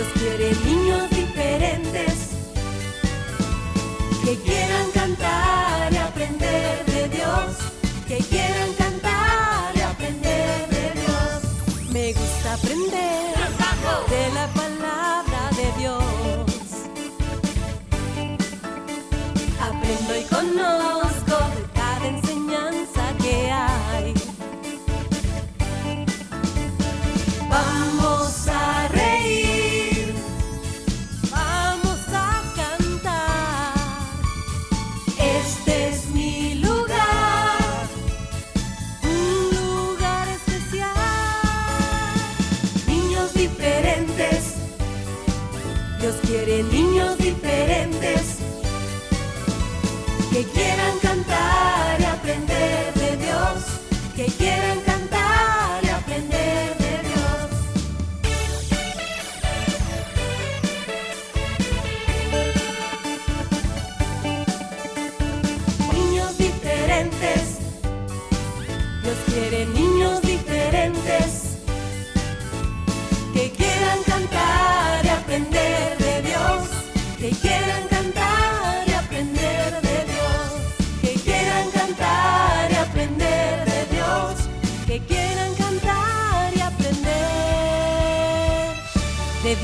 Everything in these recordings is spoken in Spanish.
Dios quiere niños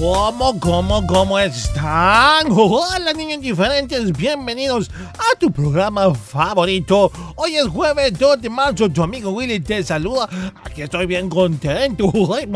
¿Cómo, cómo, cómo están? Hola niños diferentes, bienvenidos a tu programa favorito. Hoy es jueves 2 de marzo, tu amigo Willy te saluda. Aquí estoy bien contento. Ay,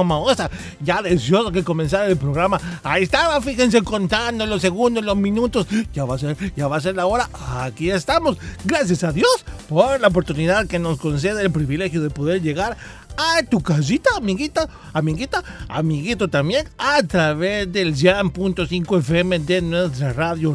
ya deseoso que comenzara el programa. Ahí estaba, fíjense contando los segundos, los minutos. Ya va a ser, ya va a ser la hora. Aquí estamos. Gracias a Dios por la oportunidad que nos concede el privilegio de poder llegar a tu casita, amiguita, amiguita, amiguito también, a través del Jam.5 FM de nuestra radio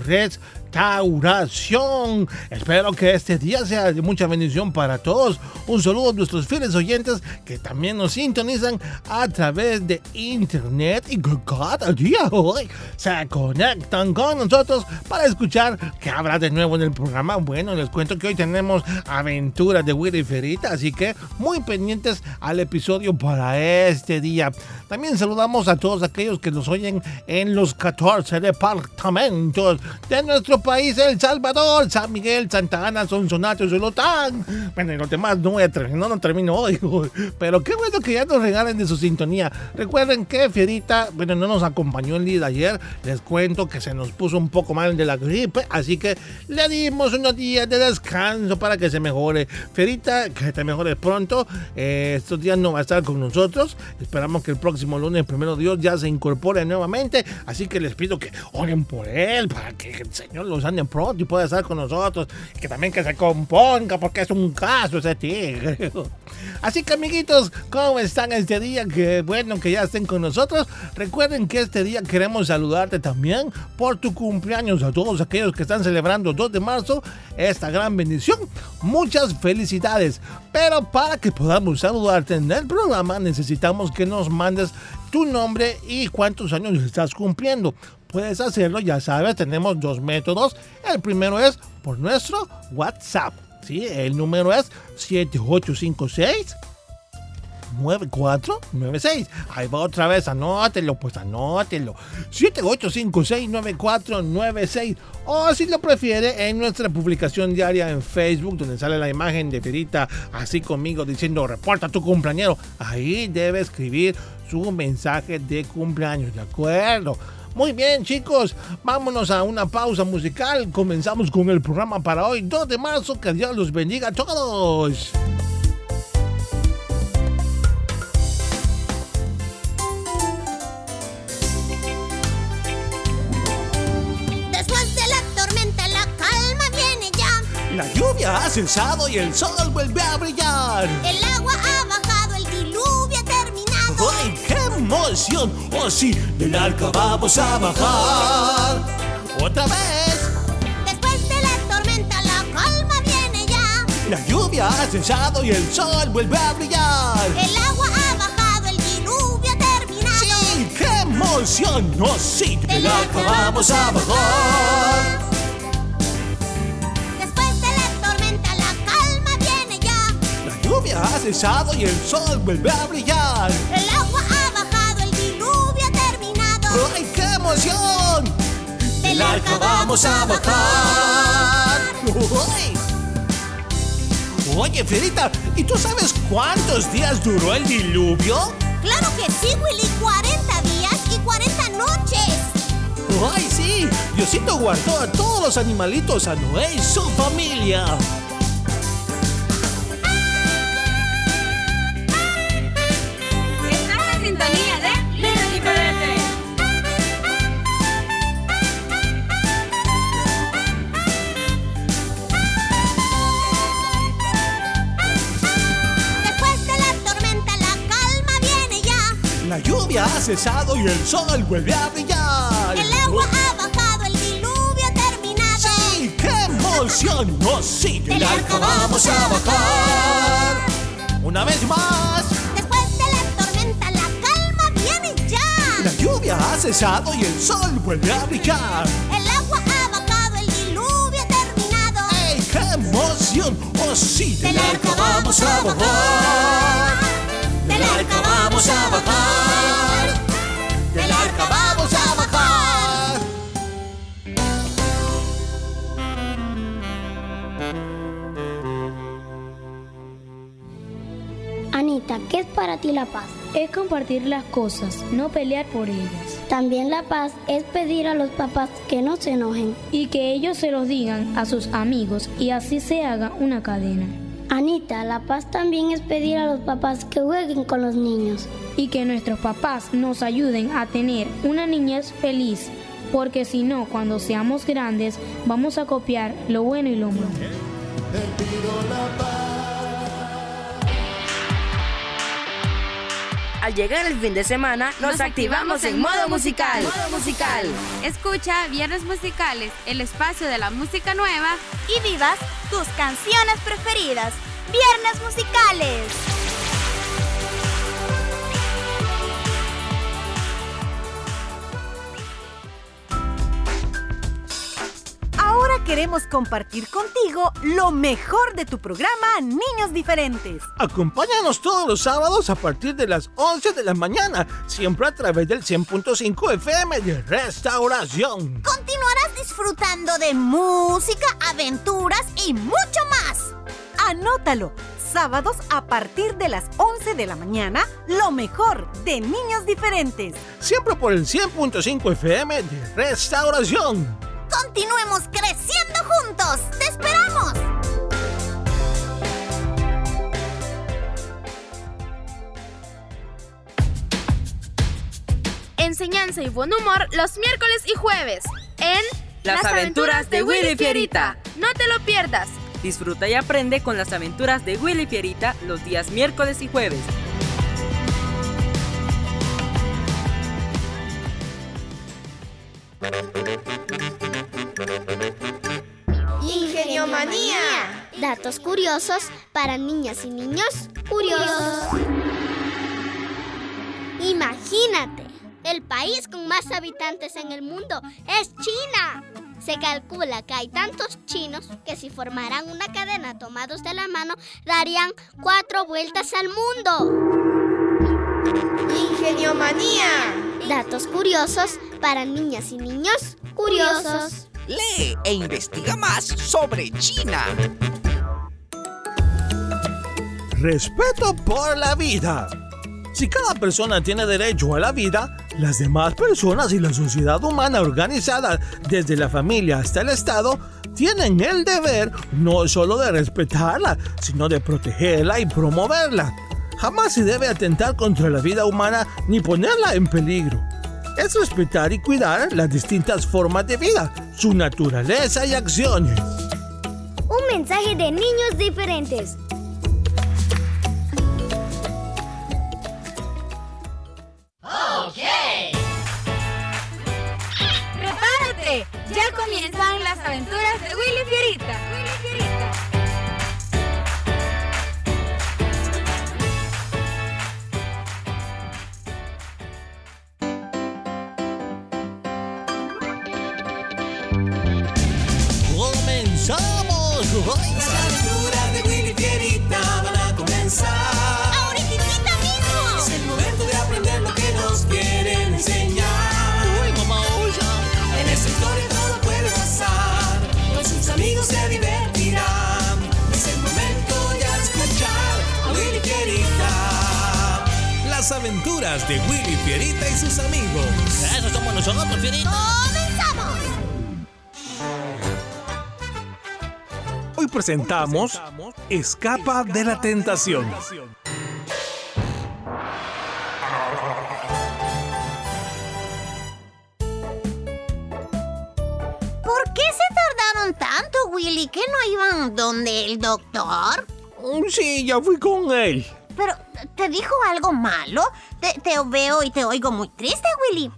Restauración. Espero que este día sea de mucha bendición para todos. Un saludo a nuestros fieles oyentes que también nos sintonizan a través de internet y que cada día hoy se conectan con nosotros para escuchar qué habrá de nuevo en el programa. Bueno, les cuento que hoy tenemos aventuras de Willy Ferita, así que muy pendientes al episodio para este día. También saludamos a todos aquellos que nos oyen en los 14 departamentos de nuestro país, El Salvador, San Miguel, Santa Ana, Sonsonate, Solotán. Bueno, y los demás terminar, no, no termino hoy, pero qué bueno que ya nos regalen de su sintonía. Recuerden que Fierita, bueno, no nos acompañó el día de ayer, les cuento que se nos puso un poco mal de la gripe, así que le dimos unos días de descanso para que se mejore. Fierita, que te mejores pronto, eh, estos días no va a estar con nosotros, esperamos que el próximo lunes, primero Dios, ya se incorpore nuevamente, así que les pido que oren por él, para que el Señor los ande pronto y pueda estar con nosotros, que también que se componga, porque es un caso ese tigre. Así que amiguitos, ¿cómo están este día? Que bueno que ya estén con nosotros. Recuerden que este día queremos saludarte también por tu cumpleaños a todos aquellos que están celebrando 2 de marzo esta gran bendición. Muchas felicidades. Pero para que podamos saludarte en el programa necesitamos que nos mandes tu nombre y cuántos años estás cumpliendo. Puedes hacerlo, ya sabes, tenemos dos métodos. El primero es por nuestro WhatsApp. ¿sí? El número es 7856 9496. Ahí va otra vez, anótelo, pues anótelo. 78569496. O si lo prefiere, en nuestra publicación diaria en Facebook, donde sale la imagen de Ferita así conmigo diciendo reporta tu cumpleañero. Ahí debe escribir su mensaje de cumpleaños, ¿de acuerdo? Muy bien, chicos, vámonos a una pausa musical. Comenzamos con el programa para hoy, 2 de marzo. Que Dios los bendiga a todos. Después de la tormenta la calma viene ya. La lluvia ha cesado y el sol vuelve a brillar. El agua ha bajado, el diluvio ha terminado. ¡Ay, emoción. Oh sí, del arca vamos a bajar. Otra vez. Después de la tormenta la calma viene ya. La lluvia ha cesado y el sol vuelve a brillar. El agua ha bajado, el diluvio ha terminado. Sí, qué emoción. Oh sí, del, arca vamos a bajar. ha cesado y el sol vuelve a brillar. El agua ¡Ay, qué emoción! Del arca vamos a bajar. ¡Uy! Oye, Fierita, ¿y tú sabes cuántos días duró el diluvio? Claro que sí, Willy. 40 días y 40 noches. ¡Ay, sí! Diosito guardó a todos los animalitos, a Noé y su familia. Cesado y el sol vuelve a brillar. El agua ha bajado, el diluvio ha terminado. ¡Sí! ¡Qué emoción! ¡Oh, sí! Del arca vamos a bajar. Una vez más. Después de la tormenta, la calma viene ya. La lluvia ha cesado y el sol vuelve a brillar. El agua ha bajado, el diluvio ha terminado. ¡Ey, qué emoción! ¡Oh, sí! Del arca vamos a bajar. Del arca vamos a bajar. ¿Qué es para ti la paz? Es compartir las cosas, no pelear por ellas. También la paz es pedir a los papás que no se enojen. Y que ellos se los digan a sus amigos y así se haga una cadena. Anita, la paz también es pedir a los papás que jueguen con los niños. Y que nuestros papás nos ayuden a tener una niñez feliz. Porque si no, cuando seamos grandes, vamos a copiar lo bueno y lo malo. Al llegar el fin de semana, nos, activamos en modo musical. Modo musical. Escucha Viernes Musicales, el espacio de la música nueva y vivas tus canciones preferidas. Viernes Musicales. Ahora queremos compartir contigo lo mejor de tu programa Niños Diferentes. Acompáñanos todos los sábados a partir de las 11 de la mañana, siempre a través del 100.5 FM de Restauración. Continuarás disfrutando de música, aventuras y mucho más. Anótalo. Sábados a partir de las 11 de la mañana, lo mejor de Niños Diferentes. Siempre por el 100.5 FM de Restauración. Continuemos creciendo juntos. ¡Te esperamos! Enseñanza y buen humor los miércoles y jueves en Las aventuras de Willy Fierita. No te lo pierdas. Disfruta y aprende con las aventuras de Willy Fierita los días miércoles y jueves. Datos curiosos para niñas y niños curiosos. Imagínate, el país con más habitantes en el mundo es China. Se calcula que hay tantos chinos que si formaran una cadena tomados de la mano darían cuatro vueltas al mundo. Ingenio Manía. Datos curiosos para niñas y niños curiosos. Lee e investiga más sobre China. Respeto por la vida. Si cada persona tiene derecho a la vida, las demás personas y la sociedad humana organizada, desde la familia hasta el Estado, tienen el deber no solo de respetarla, sino de protegerla y promoverla. Jamás se debe atentar contra la vida humana ni ponerla en peligro. Es respetar y cuidar las distintas formas de vida, su naturaleza y acciones. Un mensaje de niños diferentes. ¡Prepárate! Ya comienzan las aventuras de Willy Fierita. Willy Fierita. Aventuras de Willy Fierita y sus amigos. Eso somos nosotros, Fierita. ¡Comenzamos! Hoy presentamos Escapa de la Tentación. ¿Por qué se tardaron tanto, Willy? ¿Que no iban donde el doctor? Sí, ya fui con él. Pero, ¿te dijo algo malo? Te, te veo y te oigo muy triste, Willy.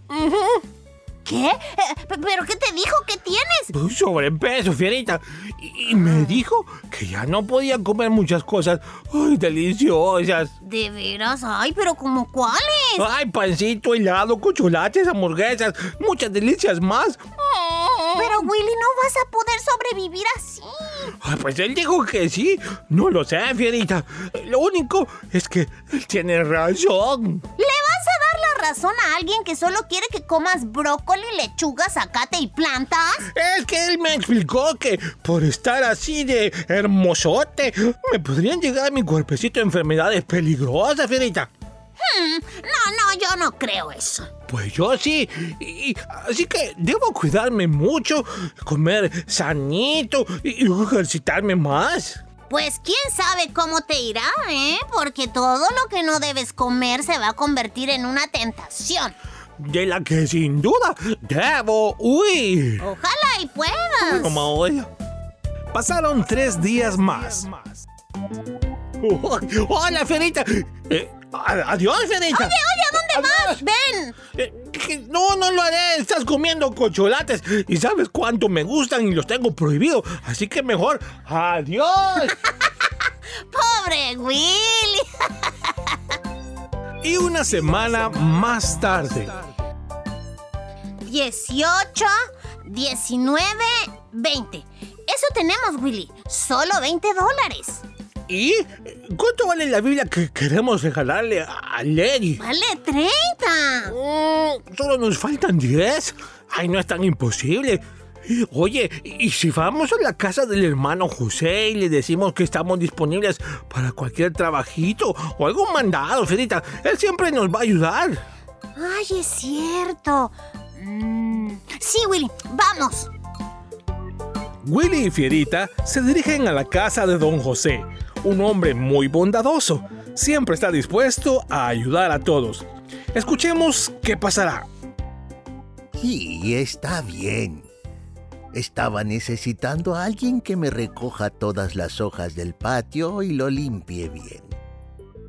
¿Qué? Eh, ¿Pero qué te dijo? ¿Qué tienes? Sobrepeso, Fierita. Y, y me dijo que ya no podía comer muchas cosas. Ay, deliciosas. ¿De veras? Ay, pero ¿como cuáles? Ay, pancito, helado, chocolates, hamburguesas, muchas delicias más. Pero, Willy, no vas a poder sobrevivir así. Pues él dijo que sí. No lo sé, Fierita. Lo único es que él tiene razón. ¿Le vas a dar la razón a alguien que solo quiere que comas brócoli, lechuga, zacate y plantas? Es que él me explicó que por estar así de hermosote me podrían llegar a mi cuerpecito enfermedades peligrosas, Fierita. Hmm, no, no, yo no creo eso. Pues yo sí, y, y- así que debo cuidarme mucho, comer sanito y, y ejercitarme más. Pues quién sabe cómo te irá, ¿eh? Porque todo lo que no debes comer se va a convertir en una tentación. De la que sin duda debo huir. Ojalá y puedas. Como hoy. Pasaron tres días más. Oh, Hola, Fierita. Eh, adiós, Fierita. Oye, oye, ¿a dónde vas? Ven. Eh, No, no lo haré. Estás comiendo cocholates y sabes cuánto me gustan y los tengo prohibido. Así que mejor, adiós. Pobre Willy. Y una semana más tarde. 18, 19, 20. Eso tenemos, Willy. Solo 20 dólares. ¿Y cuánto vale la Biblia que queremos regalarle a Lady? Vale 30. Mm, solo nos faltan 10. Ay, no es tan imposible. Oye, ¿y si vamos a la casa del hermano José y le decimos que estamos disponibles para cualquier trabajito o algún mandado, Fierita? Él siempre nos va a ayudar. Ay, es cierto. Mm, sí, Willy, vamos. Willy y Fierita se dirigen a la casa de don José, un hombre muy bondadoso. Siempre está dispuesto a ayudar a todos. Escuchemos qué pasará. Sí, está bien. Estaba necesitando a alguien que me recoja todas las hojas del patio y lo limpie bien.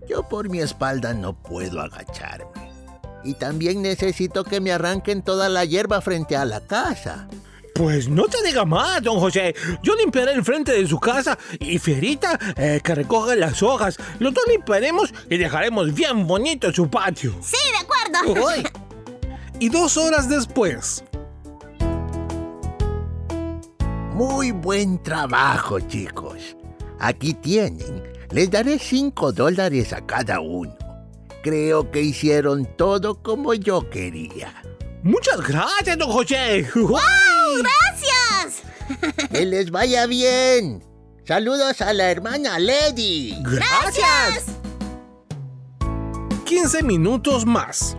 Yo por mi espalda no puedo agacharme. Y también necesito que me arranquen toda la hierba frente a la casa. Pues no te diga más, don José. Yo limpiaré el frente de su casa y Fierita eh, que recoja las hojas. Los dos limpiaremos y dejaremos bien bonito su patio. Sí, de acuerdo. Uy. Y dos horas después, Muy buen trabajo, chicos. Aquí tienen. Les daré 5 dólares a cada uno. Creo que hicieron todo como yo quería. Muchas gracias, don José. ¡Wow! ¡Gracias! Que les vaya bien. Saludos a la hermana Lady. ¡Gracias! 15 minutos más.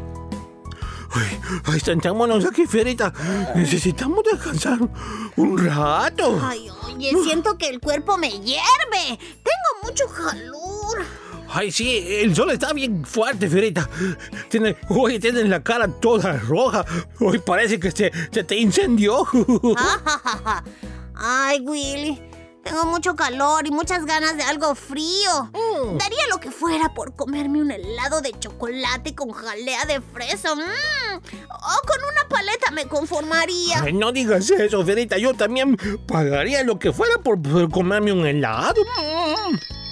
Ay, ay, sentémonos aquí, Fierita. Necesitamos descansar un rato. Ay, oye, siento que el cuerpo me hierve. Tengo mucho calor. Ay, sí, el sol está bien fuerte, Fierita. Tiene, oye, tienes la cara toda roja. Hoy parece que se, se te incendió. Ay, Willy. Tengo mucho calor y muchas ganas de algo frío. Daría lo que fuera por comerme un helado de chocolate con jalea de fresa. Mm. O con una paleta me conformaría. Ay, no digas eso, Fierita. Yo también pagaría lo que fuera por poder comerme un helado. Mm.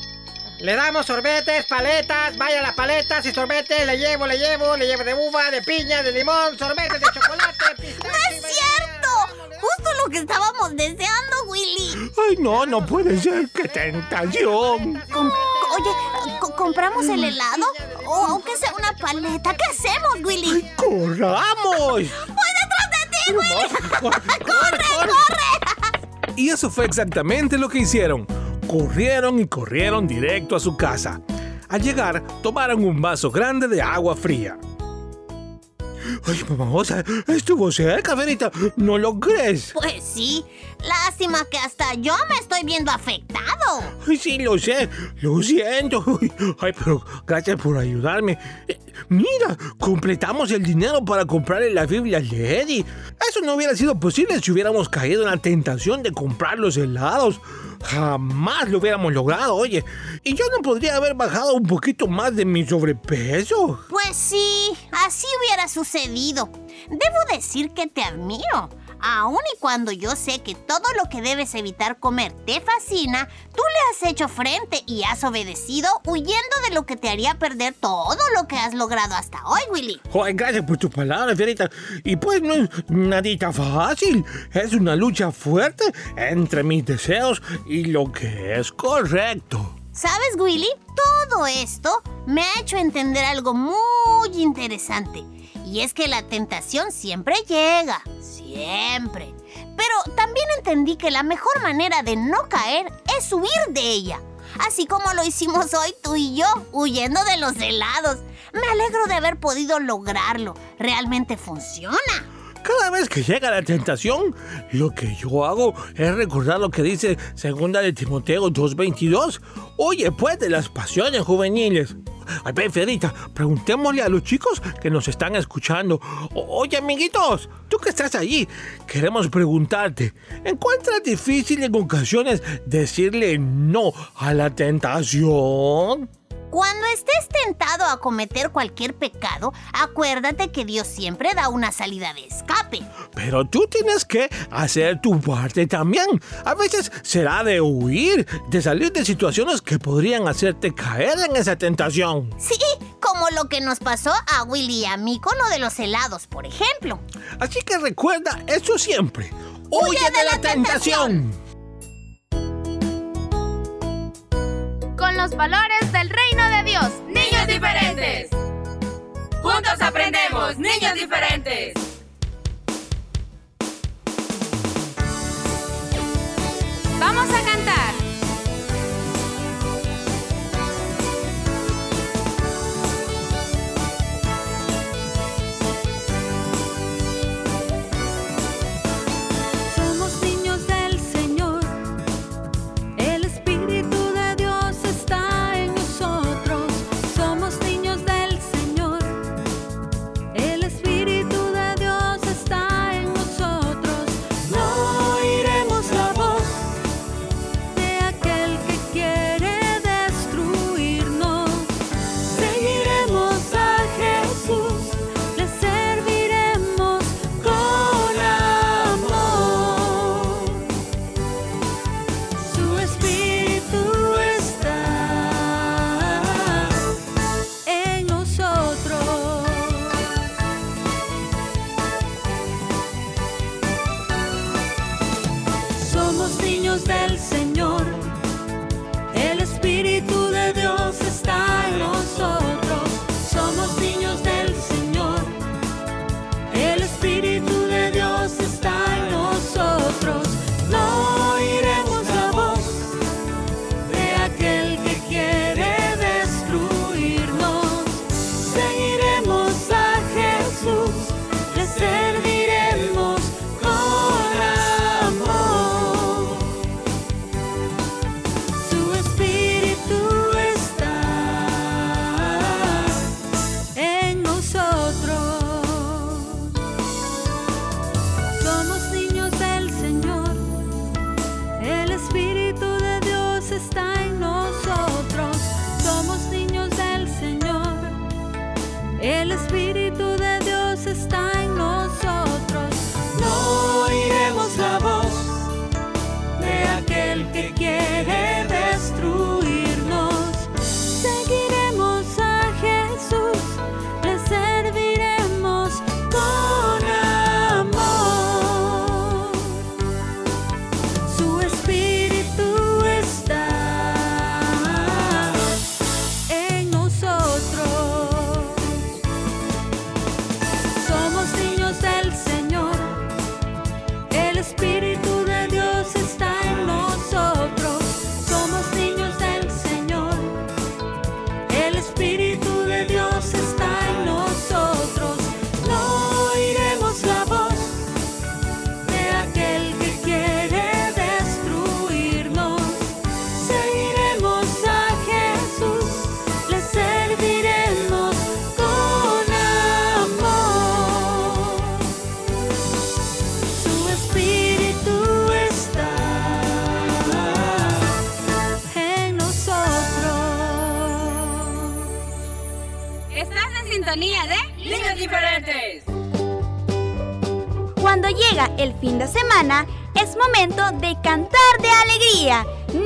Le damos sorbetes, paletas, vaya las paletas y sorbetes, le llevo, le llevo, le llevo de uva, de piña, de limón, sorbetes de chocolate, pistache. ¡No es cierto! Justo lo que estábamos deseando, Willy. Ay, no, no puede ser. ¡Qué tentación! Com- oye, co- ¿compramos el helado? O aunque sea una paleta, ¿qué hacemos, Willy? ¡Corramos! ¡Voy detrás de ti, Willy! ¡Corre, corre! Y eso fue exactamente lo que hicieron. Corrieron y corrieron directo a su casa. Al llegar, tomaron un vaso grande de agua fría. Ay, mamá, estuvo cerca, Ferita. ¿No lo crees? Pues sí. Lástima que hasta yo me estoy viendo afectado. Ay, sí, lo sé. Lo siento. Ay, pero gracias por ayudarme. Eh, Mira, completamos el dinero para comprarle la Biblia a Lady. Eso no hubiera sido posible si hubiéramos caído en la tentación de comprar los helados. Jamás lo hubiéramos logrado, oye. Y yo no podría haber bajado un poquito más de mi sobrepeso. Pues sí, así hubiera sucedido. Debo decir que te admiro. Aun y cuando yo sé que todo lo que debes evitar comer te fascina, tú le has hecho frente y has obedecido huyendo de lo que te haría perder todo lo que has logrado hasta hoy, Willy. Ay, gracias por tus palabras, Fierita. Y pues no es nadita fácil. Es una lucha fuerte entre mis deseos y lo que es correcto. ¿Sabes, Willy? Todo esto me ha hecho entender algo muy interesante. Y es que la tentación siempre llega, siempre. Pero también entendí que la mejor manera de no caer es huir de ella. Así como lo hicimos hoy tú y yo, huyendo de los helados. Me alegro de haber podido lograrlo. Realmente funciona. Cada vez que llega la tentación, lo que yo hago es recordar lo que dice segunda de Timoteo 2.22. Oye, pues de las pasiones juveniles. Ay, ven, Fierita, preguntémosle a los chicos que nos están escuchando. Oye, amiguitos, tú que estás allí, queremos preguntarte, ¿encuentras difícil en ocasiones decirle no a la tentación? Cuando estés tentado a cometer cualquier pecado, acuérdate que Dios siempre da una salida de escape. Pero tú tienes que hacer tu parte también. A veces será de huir, de salir de situaciones que podrían hacerte caer en esa tentación. Sí, como lo que nos pasó a Willy y a mí con lo de los helados, por ejemplo. Así que recuerda eso siempre. ¡Huye de la tentación! Con los valores del reino de Dios. Niños diferentes. Juntos aprendemos, niños diferentes. Vamos a Niños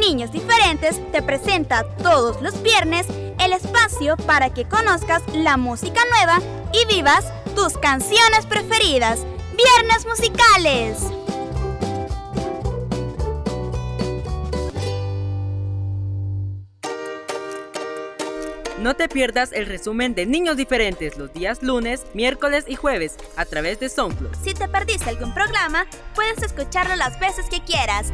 Niños Diferentes te presenta todos los viernes el espacio para que conozcas la música nueva y vivas tus canciones preferidas. Viernes musicales. No te pierdas el resumen de Niños Diferentes los días lunes, miércoles y jueves a través de SoundCloud. Si te perdiste algún programa, puedes escucharlo las veces que quieras.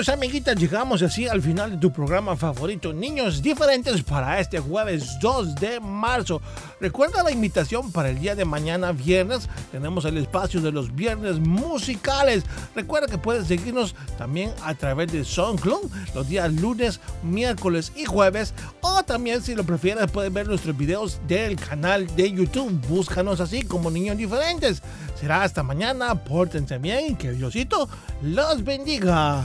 Amiguitos, amiguitas, llegamos así al final de tu programa favorito, Niños Diferentes, para este jueves 2 de marzo. Recuerda la invitación para el día de mañana, viernes. Tenemos el espacio de los viernes musicales. Recuerda que puedes seguirnos también a través de SoundCloud los días lunes, miércoles y jueves. O también, si lo prefieres, puedes ver nuestros videos del canal de YouTube. Búscanos así como Niños Diferentes. Será hasta mañana. Pórtense bien que Diosito los bendiga.